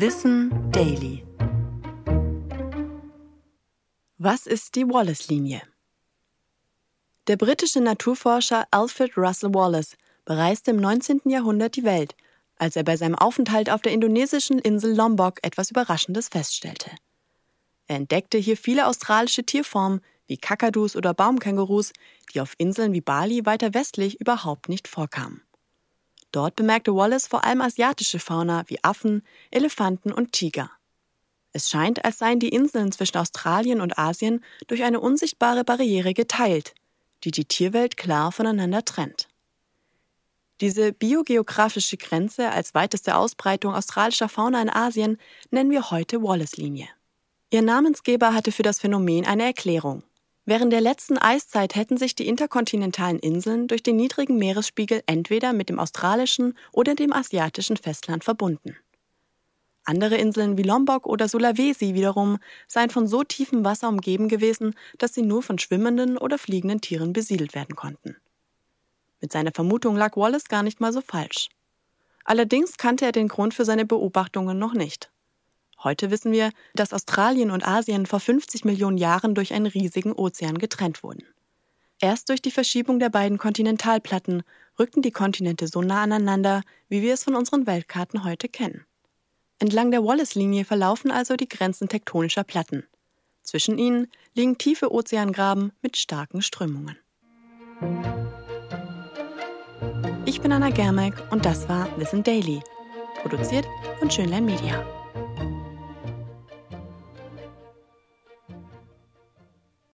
Wissen Daily. Was ist die Wallace-Linie? Der britische Naturforscher Alfred Russel Wallace bereiste im 19. Jahrhundert die Welt, als er bei seinem Aufenthalt auf der indonesischen Insel Lombok etwas Überraschendes feststellte. Er entdeckte hier viele australische Tierformen wie Kakadus oder Baumkängurus, die auf Inseln wie Bali weiter westlich überhaupt nicht vorkamen. Dort bemerkte Wallace vor allem asiatische Fauna wie Affen, Elefanten und Tiger. Es scheint, als seien die Inseln zwischen Australien und Asien durch eine unsichtbare Barriere geteilt, die die Tierwelt klar voneinander trennt. Diese biogeografische Grenze als weiteste Ausbreitung australischer Fauna in Asien nennen wir heute Wallace-Linie. Ihr Namensgeber hatte für das Phänomen eine Erklärung. Während der letzten Eiszeit hätten sich die interkontinentalen Inseln durch den niedrigen Meeresspiegel entweder mit dem australischen oder dem asiatischen Festland verbunden. Andere Inseln wie Lombok oder Sulawesi wiederum seien von so tiefem Wasser umgeben gewesen, dass sie nur von schwimmenden oder fliegenden Tieren besiedelt werden konnten. Mit seiner Vermutung lag Wallace gar nicht mal so falsch. Allerdings kannte er den Grund für seine Beobachtungen noch nicht. Heute wissen wir, dass Australien und Asien vor 50 Millionen Jahren durch einen riesigen Ozean getrennt wurden. Erst durch die Verschiebung der beiden Kontinentalplatten rückten die Kontinente so nah aneinander, wie wir es von unseren Weltkarten heute kennen. Entlang der Wallace-Linie verlaufen also die Grenzen tektonischer Platten. Zwischen ihnen liegen tiefe Ozeangraben mit starken Strömungen. Ich bin Anna Germeck und das war Listen Daily, produziert von Schönlein Media.